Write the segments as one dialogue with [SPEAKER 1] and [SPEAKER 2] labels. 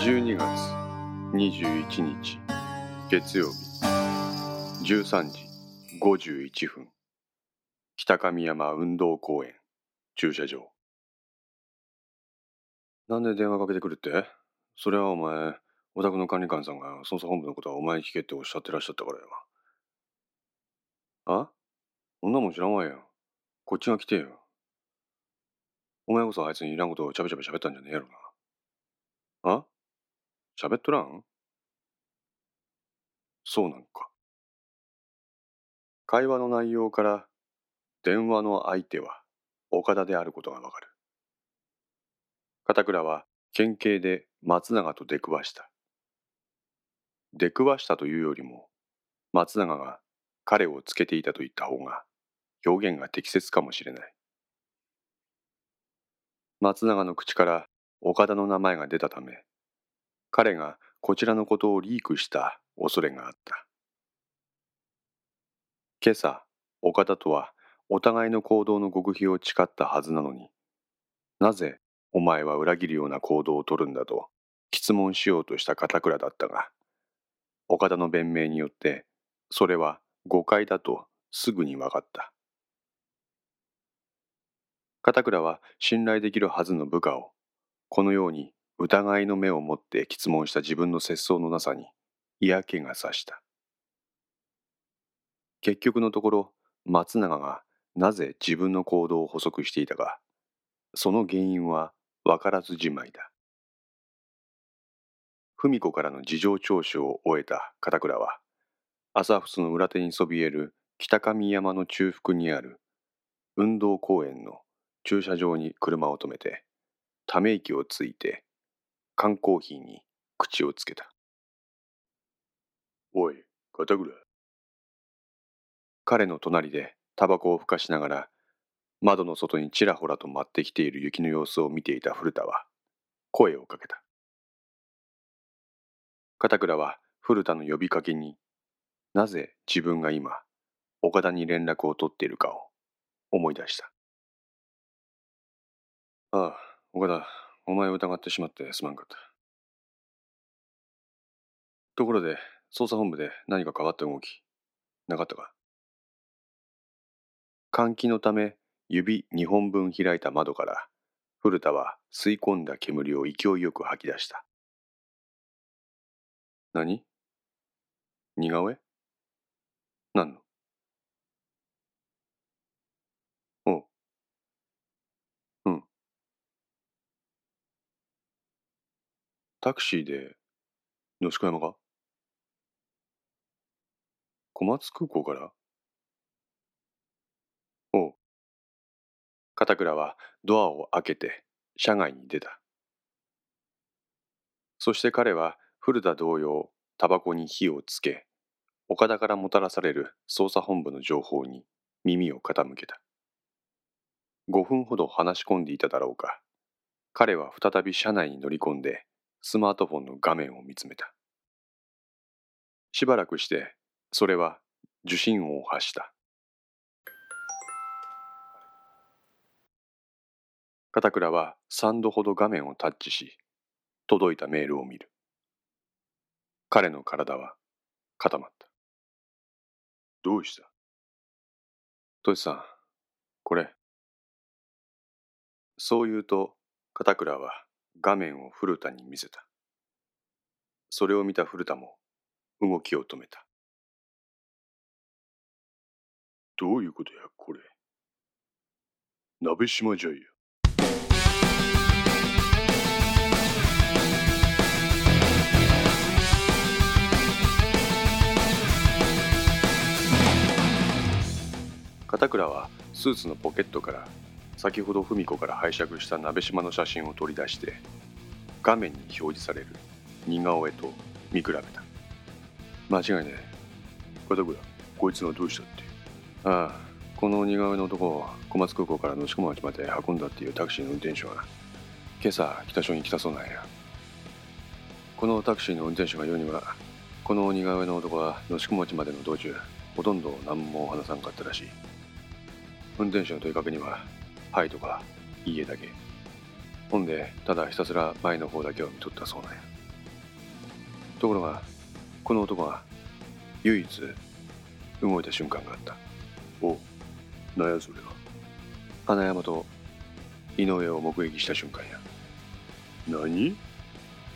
[SPEAKER 1] 12月21日月曜日13時51分。北上山運動公園駐車場。なんで電話かけてくるって？それはお前お宅の管理官さんが捜査本部のことはお前に聞けっておっしゃってらっしゃったからやわあ？そんなもん知らんわよ。こっちが来てよ。お前こそあいつにいらんことをちゃべちゃべ喋ったんじゃねえやろな。あ？喋っとらん？そうなんか。会話の内容から電話の相手は岡田であることがわかる。片倉は県警で松永と出くわした。出くわしたというよりも松永が彼をつけていたと言った方が表現が適切かもしれない。松永の口から岡田の名前が出たため彼がこちらのことをリークした恐れがあった。今朝、岡田とはお互いの行動の極秘を誓ったはずなのに、なぜお前は裏切るような行動をとるんだと質問しようとした片倉だったが、岡田の弁明によってそれは誤解だとすぐに分かった。片倉は信頼できるはずの部下をこのように疑いの目を持って質問した自分の節操のなさに嫌気がさした。結局のところ松永がなぜ自分の行動を補足していたかその原因は分からずじまいだ。文子からの事情聴取を終えた片倉は朝仏の裏手にそびえる北上山の中腹にある運動公園の駐車場に車を止めてため息をついて缶コーヒーに口をつけた。おい、片倉。彼の隣でタバコをふかしながら窓の外にちらほらと舞ってきている雪の様子を見ていた古田は声をかけた。片倉は古田の呼びかけになぜ自分が今岡田に連絡を取っているかを思い出した。ああ、岡田、お前を疑ってしまってすまんかった。ところで、捜査本部で何か変わった動き、なかったか？換気のため指2本分開いた窓から古田は吸い込んだ煙を勢いよく吐き出した。何？似顔絵？何の？タクシーで、野宿山が？小松空港から？おう。片倉はドアを開けて車外に出た。そして彼は古田同様、タバコに火をつけ、岡田からもたらされる捜査本部の情報に耳を傾けた。5分ほど話し込んでいただろうか。彼は再び車内に乗り込んでスマートフォンの画面を見つめた。しばらくして、それは受信音を発した。片倉は3度ほど画面をタッチし、届いたメールを見る。彼の体は固まった。どうした？トシさん、これ。そう言うと、片倉は画面を古田に見せた。それを見た古田も動きを止めた。どういうことや、これ。鍋島じゃいや。片倉はスーツのポケットから先ほど文子から拝借した鍋島の写真を取り出して画面に表示される似顔絵と見比べた。間違いねえ片倉こいつはどうしたって？ああこの似顔絵の男を小松空港から野宿町まで運んだっていうタクシーの運転手は今朝北署に来たそうなんや。このタクシーの運転手が言うにはこの似顔絵の男は野宿町までの道中ほとんど何も話さんかったらしい。運転手の問いかけにははいとかいいえだけ。ほんでただひたすら前の方だけを見とったそうなんや。ところがこの男が唯一動いた瞬間があった。
[SPEAKER 2] おなんやそれは。
[SPEAKER 1] 花山と井上を目撃した瞬間や。
[SPEAKER 2] 何？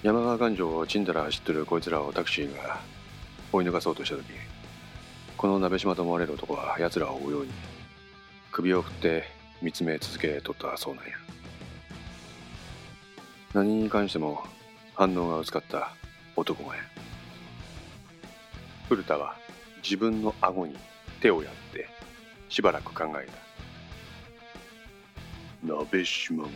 [SPEAKER 1] 山川環状をちんだら走ってるこいつらをタクシーが追い抜かそうとした時この鍋島と思われる男は奴らを追うように首を振って見つめ続けとったそうなんや。何に関しても反応が薄かった男がや古田は自分の顎に手をやってしばらく考え
[SPEAKER 2] た。鍋島が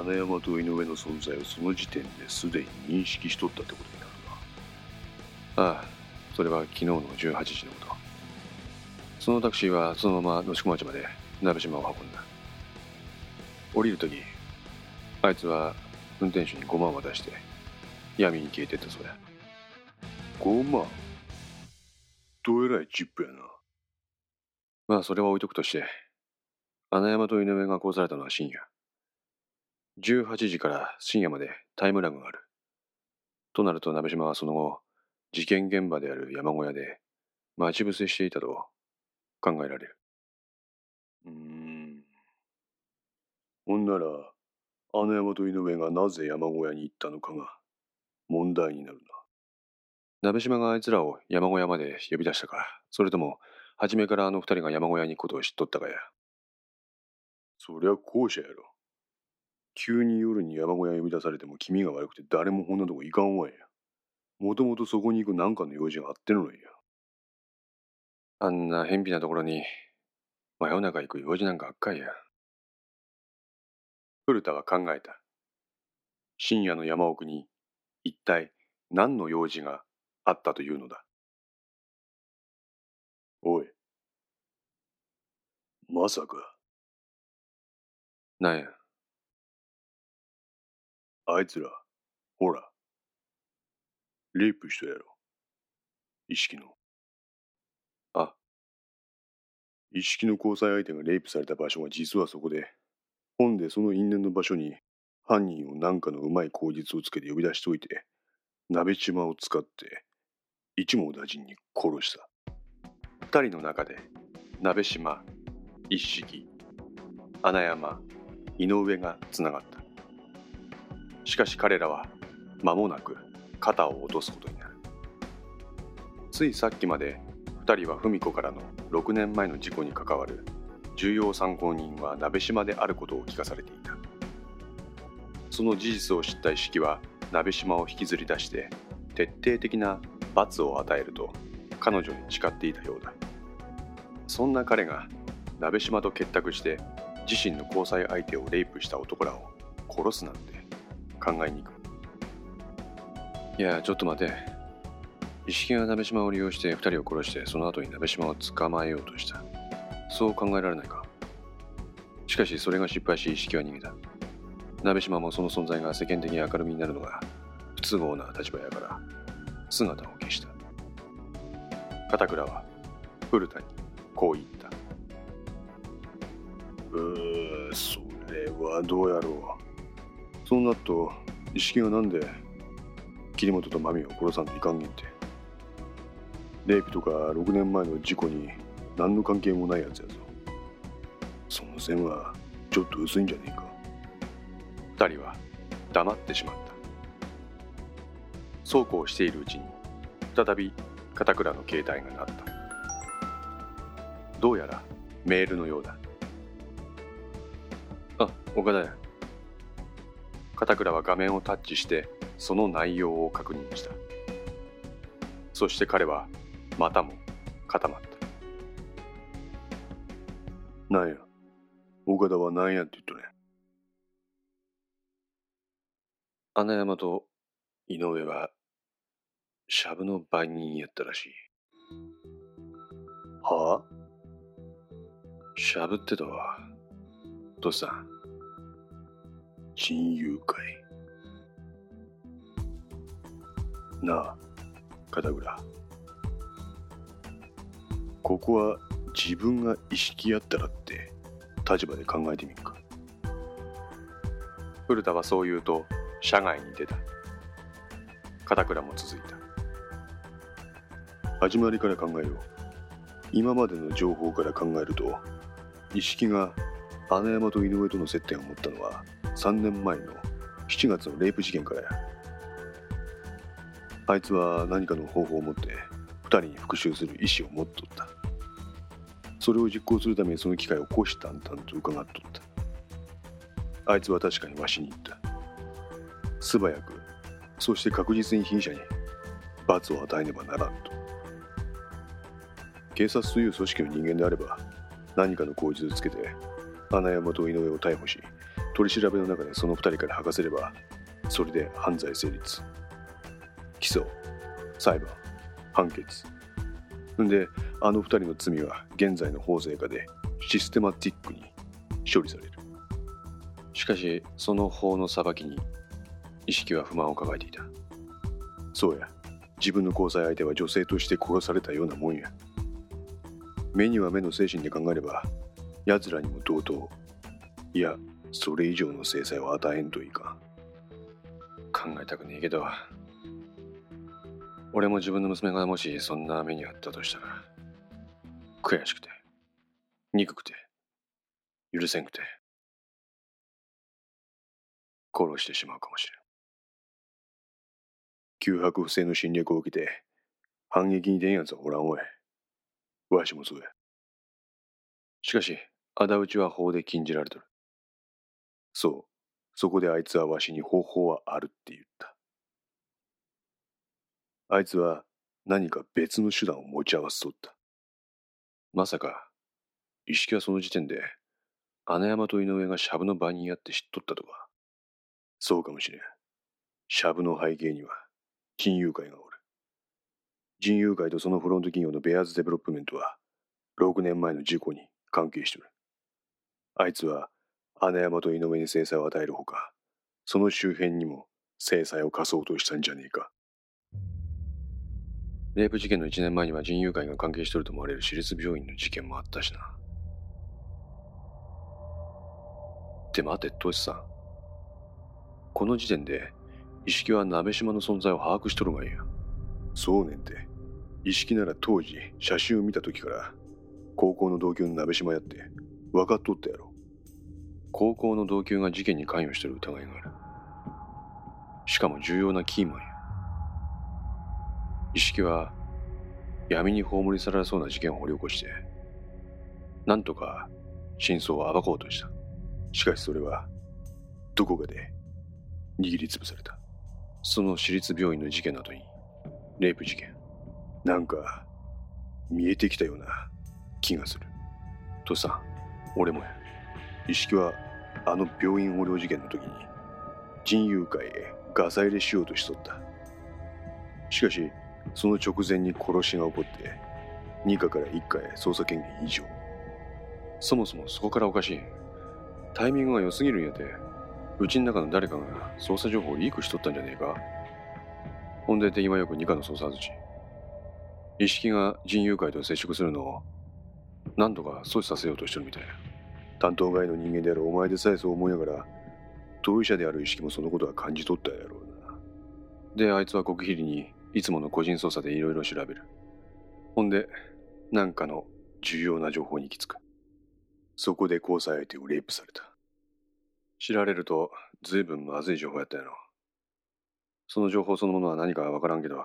[SPEAKER 2] 穴山と井上の存在をその時点ですでに認識しとったってことに
[SPEAKER 1] なるな。ああそれは昨日の18時のこと。そのタクシーはそのまま野宿町まで鍋島を運んだ。降りる時あいつは運転手に5万渡して闇に消えてったそうや。
[SPEAKER 2] 5万？どえらいチップやな。
[SPEAKER 1] まあそれは置いとくとして穴山と井上が殺されたのは深夜。18時から深夜までタイムラグがある。となると鍋島はその後事件現場である山小屋で待ち伏せしていたと考えられる。
[SPEAKER 2] うん。ほんなら穴山と井上がなぜ山小屋に行ったのかが問題になるな。
[SPEAKER 1] 鍋島があいつらを山小屋まで呼び出したか。それとも初めからあの二人が山小屋に行くことを知っとったかや。
[SPEAKER 2] そりゃ後者やろ。急に夜に山小屋呼び出されても気味が悪くて誰もこんなとこ行かんわや。もともとそこに行く何かの用事があってのんや
[SPEAKER 1] あんな偏僻なところに真夜中行く用事なんかあっかいや。古田は考えた。深夜の山奥に一体何の用事があったというのだ。
[SPEAKER 2] おい。まさか。
[SPEAKER 1] なんや。
[SPEAKER 2] あいつらほら。レイプしたやろ。意識の
[SPEAKER 1] あ
[SPEAKER 2] 意識の交際相手がレイプされた場所が実はそこで本でその因縁の場所に犯人を何かのうまい口実をつけて呼び出しといて鍋島を使って一網打尽に殺した。
[SPEAKER 1] 二人の中で鍋島一式穴山井上がつながった。しかし彼らは間もなく肩を落とすことになる。ついさっきまで2人は文子からの6年前の事故に関わる重要参考人は鍋島であることを聞かされていた。その事実を知った意識は鍋島を引きずり出して徹底的な罰を与えると彼女に誓っていたようだ。そんな彼が鍋島と結託して自身の交際相手をレイプした男らを殺すなんて考えにくい。いやちょっと待て。意識が鍋島を利用して2人を殺してその後に鍋島を捕まえようとした。そう考えられないか。しかしそれが失敗し意識は逃げた。鍋島もその存在が世間的に明るみになるのが不都合な立場やから姿を消した。片倉は古田にこう言った。
[SPEAKER 2] うーそれはどうやろう。その後意識がなんで桐本と真美を殺さんといかんげんてレイプとか6年前の事故に何の関係もないやつやぞ。その線はちょっと薄いんじゃねえか。
[SPEAKER 1] 二人は黙ってしまった。そうこうしているうちに再び片倉の携帯が鳴った。どうやらメールのようだ。あ岡田や。片倉は画面をタッチしてその内容を確認した。そして彼はまたも固まった。
[SPEAKER 2] なんや？岡田は何やって言っとね
[SPEAKER 1] 穴山と井上はシャブの番人やったらしい。
[SPEAKER 2] はあ？
[SPEAKER 1] シャブってとはどうした？
[SPEAKER 2] 親友会なあ片倉ここは自分が意識やったらって立場で考えてみんか。
[SPEAKER 1] 古田はそう言うと社外に出た。片倉も続いた。
[SPEAKER 2] 始まりから考えよう。今までの情報から考えると一色が穴山と井上との接点を持ったのは3年前の7月のレイプ事件からや。あいつは何かの方法を持って2人に復讐する意思を持っとった。それを実行するためにその機会を虎視眈々と伺っとった。あいつは確かにわしに言った。素早くそして確実に被疑者に罰を与えねばならんと。警察という組織の人間であれば何かの口実をつけて穴山と井上を逮捕し取り調べの中でその2人から吐かせればそれで犯罪成立。起訴裁判判決。んであの2人の罪は現在の法制下でシステマティックに処理される。
[SPEAKER 1] しかしその法の裁きに意識は不満を抱えていた。
[SPEAKER 2] そうや。自分の交際相手は女性として殺されたようなもんや。目には目の精神で考えれば奴らにも同等。いやそれ以上の制裁を与えんといか
[SPEAKER 1] 考えたくねえけど。俺も自分の娘がもしそんな目にあったとしたら悔しくて憎くて許せんくて殺してしまうかもしれん。
[SPEAKER 2] 脅迫不正の侵略を受けて反撃に出んやつはおらんわいわしもそうや。
[SPEAKER 1] しかし仇討ちは法で禁じられとる。
[SPEAKER 2] そうそこであいつはわしに方法はあるって言った。あいつは何か別の手段を持ち合わせとった。
[SPEAKER 1] まさか一色はその時点で穴山と井上がシャブの売人やって知っとったとか。
[SPEAKER 2] そうかもしれん。シャブの背景には仁熊会がおる。仁熊会とそのフロント企業のベアーズデベロップメントは6年前の事故に関係してる。あいつは穴山と井上に制裁を与えるほかその周辺にも制裁を課そうとしたんじゃねえか。
[SPEAKER 1] レイプ事件の1年前には人友会が関係してると思われる私立病院の事件もあったしな。って待てトシさ。んこの時点で意識は鍋島の存在を把握しとるがいいや
[SPEAKER 2] そうねんて。意識なら当時写真を見た時から高校の同級の鍋島やって分かっとったやろ。
[SPEAKER 1] 高校の同級が事件に関与してる疑いがある。しかも重要なキーマンや意識は闇に葬り去られそうな事件を掘り起こしてなんとか真相を暴こうとした。
[SPEAKER 2] しかしそれはどこかで握りつぶされた。
[SPEAKER 1] その私立病院の事件の後にレイプ事件
[SPEAKER 2] なんか見えてきたような気がする。
[SPEAKER 1] とさん俺もや。
[SPEAKER 2] 意識はあの病院横領事件の時に人友会へガサ入れしようとしとった。しかしその直前に殺しが起こって二課から一課へ捜査権限以上。
[SPEAKER 1] そもそもそこからおかしい。タイミングが良すぎるんやて。うちの中の誰かが捜査情報をリークしとったんじゃねえか。ほんで手際よく二課の捜査口意識が人友会と接触するのを何とか阻止させようとしてるみたい。
[SPEAKER 2] 担当外の人間であるお前でさえそう思いながら当事者である意識もそのことは感じ取ったやろうな。
[SPEAKER 1] であいつは極秘裏にいつもの個人捜査でいろいろ調べる。ほんで何かの重要な情報に行き着く。
[SPEAKER 2] そこで交際相手をレイプされた。
[SPEAKER 1] 知られると随分まずい情報やったやろ。その情報そのものは何かわからんけど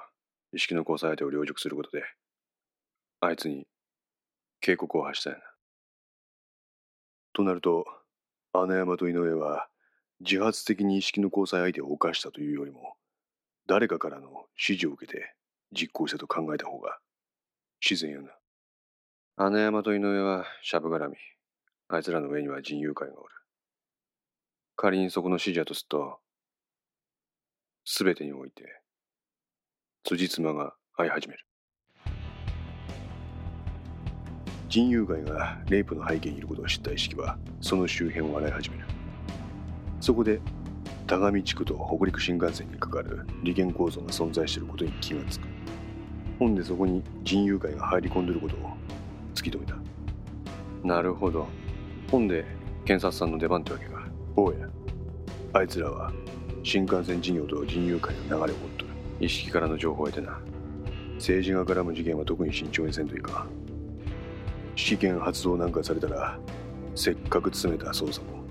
[SPEAKER 1] 意識の交際相手を領熟することであいつに警告を発したやな。
[SPEAKER 2] となると穴山と井上は自発的に意識の交際相手を犯したというよりも誰かからの指示を受けて実行したと考えた方が自然やな。
[SPEAKER 1] 穴山と井上はシャブ絡みあいつらの上には人友会がおる。仮にそこの指示やとすると全てにおいて辻褄が合い始める。
[SPEAKER 2] 人友会がレイプの背景にいることを知った意識はその周辺を洗い始める。そこで田上地区と北陸新幹線にかかる利権構造が存在していることに気がつく。ほんでそこに人友会が入り込んでいることを突き止めた。
[SPEAKER 1] なるほど。ほんで検察さんの出番ってわけか。
[SPEAKER 2] おや。あいつらは新幹線事業と人友会の流れを持っとる。意識からの情報を得てな。政治が絡む事件は特に慎重にせんといかん。試験発動なんかされたらせっかく詰めた捜査も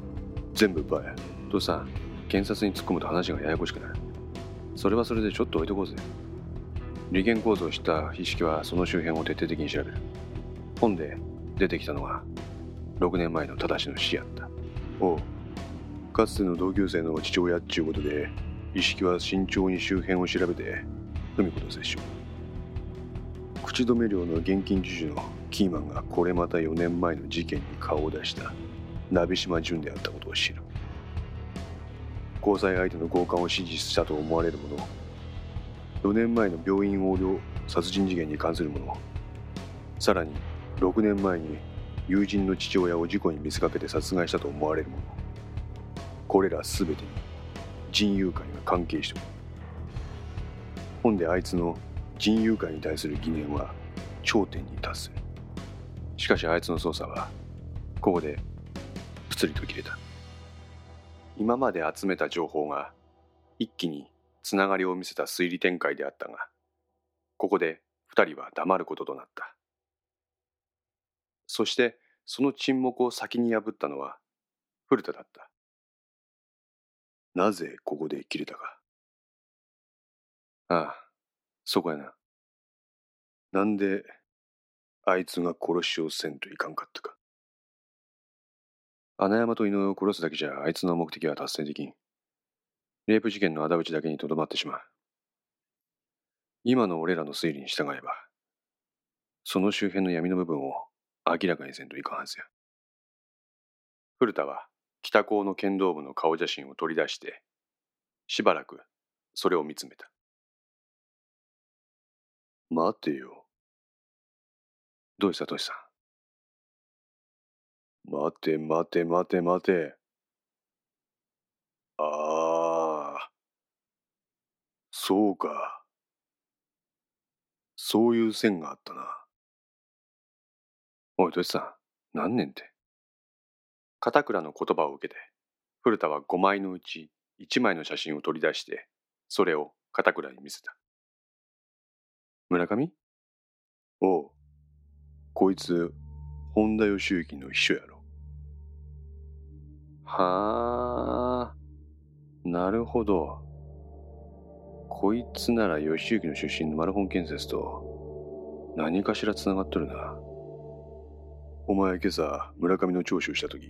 [SPEAKER 2] 全部バや
[SPEAKER 1] 父さん検察に突っ込むと話がややこしくなる。それはそれでちょっと置いとこうぜ。利権構造を知った筆式はその周辺を徹底的に調べる。本で出てきたのが6年前の正の死やった。
[SPEAKER 2] おう。かつての同級生の父親っちゅうことで意識は慎重に周辺を調べて文子と接触。口止め料の現金授受のキーマンがこれまた4年前の事件に顔を出した鍋島淳であったことを知る。交際相手の強姦を指示したと思われるもの。4年前の病院横領殺人事件に関するもの。さらに6年前に友人の父親を事故に見せかけて殺害したと思われるもの。これら全てに人友会が関係しておる。本であいつの人友会に対する疑念は頂点に達する。
[SPEAKER 1] しかしあいつの捜査はここでぷつりと切れた。今まで集めた情報が一気につながりを見せた推理展開であったがここで二人は黙ることとなった。そしてその沈黙を先に破ったのは古田だった。
[SPEAKER 2] なぜここで切れたか。
[SPEAKER 1] ああそこやな。
[SPEAKER 2] なんであいつが殺しをせんといかんかったか。
[SPEAKER 1] 穴山と井上を殺すだけじゃあいつの目的は達成できん。レイプ事件の仇討ちだけにとどまってしまう。今の俺らの推理に従えばその周辺の闇の部分を明らかにせんといかんはずや。古田は北高の剣道部の顔写真を取り出してしばらくそれを見つめた。
[SPEAKER 2] 待てよ。
[SPEAKER 1] どうしたトシさ
[SPEAKER 2] ん？待て待て待て待て。ああ。そうか。そういう線があったな。
[SPEAKER 1] おいトシさん何年って？片倉の言葉を受けて古田は5枚のうち1枚の写真を取り出してそれを片倉に見せた。村上？
[SPEAKER 2] おう。こいつ本田義行の秘書やろ。
[SPEAKER 1] はあ。なるほど。こいつなら義行の出身のマルホン建設と何かしらつながっとるな。
[SPEAKER 2] お前今朝村上の聴取した時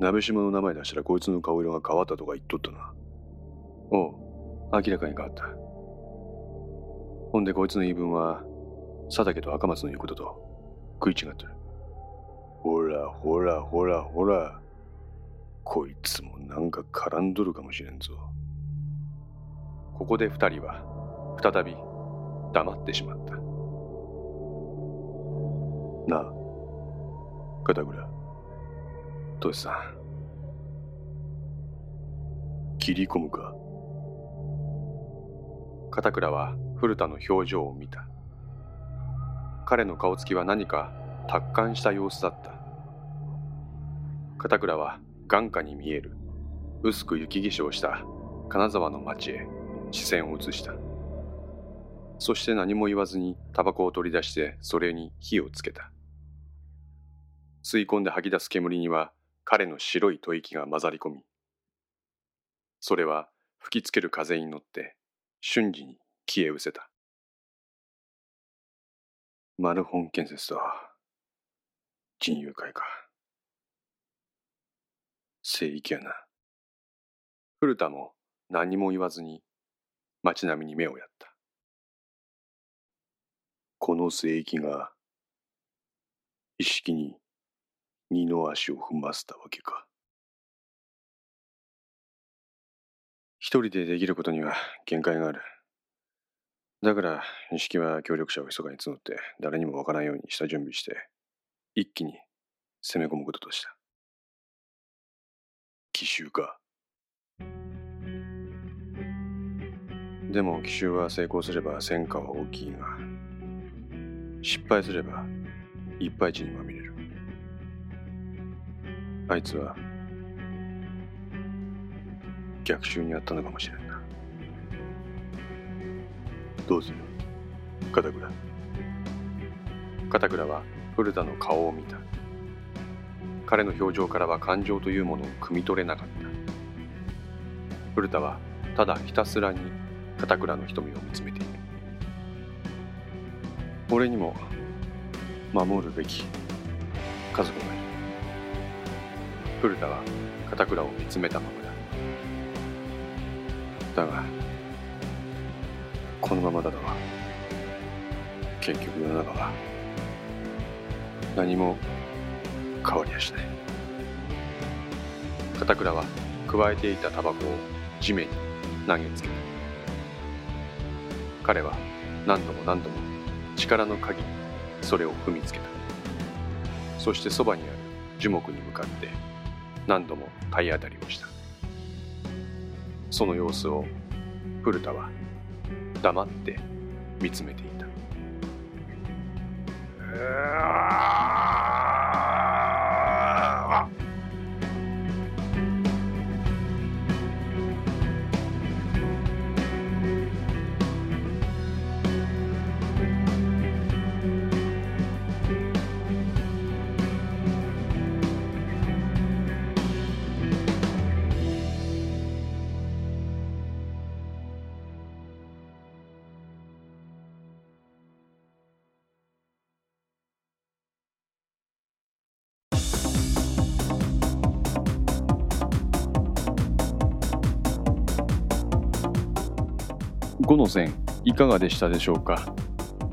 [SPEAKER 2] 鍋島の名前出したらこいつの顔色が変わったとか言っとったな。
[SPEAKER 1] おう明らかに変わった。ほんでこいつの言い分は佐竹と赤松の言うことと食い違ってる。
[SPEAKER 2] ほらほらほらほら。こいつもなんか絡んどるかもしれんぞ。
[SPEAKER 1] ここで二人は再び黙ってしまった。
[SPEAKER 2] なあ片倉。
[SPEAKER 1] トシさん。
[SPEAKER 2] 切り込むか。
[SPEAKER 1] 片倉は古田の表情を見た。彼の顔つきは何か達観した様子だった。片倉は眼下に見える。薄く雪化粧した金沢の町へ。視線を移した。そして何も言わずにタバコを取り出してそれに火をつけた。吸い込んで吐き出す煙には彼の白い吐息が混ざり込みそれは吹きつける風に乗って瞬時に消え失せた。マルホン建設とは人友会か。聖域やな。古田も何も言わずに街並みに目をやった。
[SPEAKER 2] この聖域が意識に二の足を踏ませたわけか。
[SPEAKER 1] 一人でできることには限界がある。だから意識は協力者を密かに募って誰にもわからんようにした準備して一気に攻め込むこととした。
[SPEAKER 2] 奇襲か。
[SPEAKER 1] でも奇襲は成功すれば戦果は大きいが失敗すればいっぱい地にまみれる。あいつは逆襲にあったのかもしれんな。
[SPEAKER 2] どうする？片倉
[SPEAKER 1] 片倉は古田の顔を見た。彼の表情からは感情というものを汲み取れなかった。古田はただひたすらに片倉の瞳を見つめている。俺にも守るべき家族がいる。古田は片倉を見つめたままだ。だがこのままだとは結局世の中は何も変わりやしない。片倉は加えていたタバコを地面に投げつけた。彼は何度も何度も力の限りそれを踏みつけた。そしてそばにある樹木に向かって何度も体当たりをした。その様子を古田は黙って見つめていた。うわ5の線いかがでしたでしょうか？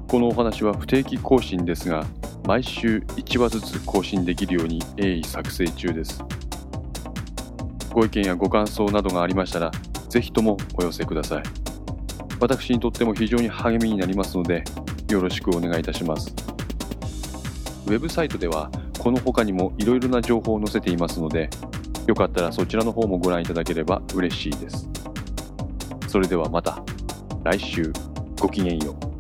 [SPEAKER 1] このお話は不定期更新ですが毎週1話ずつ更新できるように鋭意作成中です。ご意見やご感想などがありましたらぜひともお寄せください。私にとっても非常に励みになりますのでよろしくお願いいたします。ウェブサイトではこの他にもいろいろな情報を載せていますのでよかったらそちらの方もご覧いただければ嬉しいです。それではまた。来週ごきげんよう。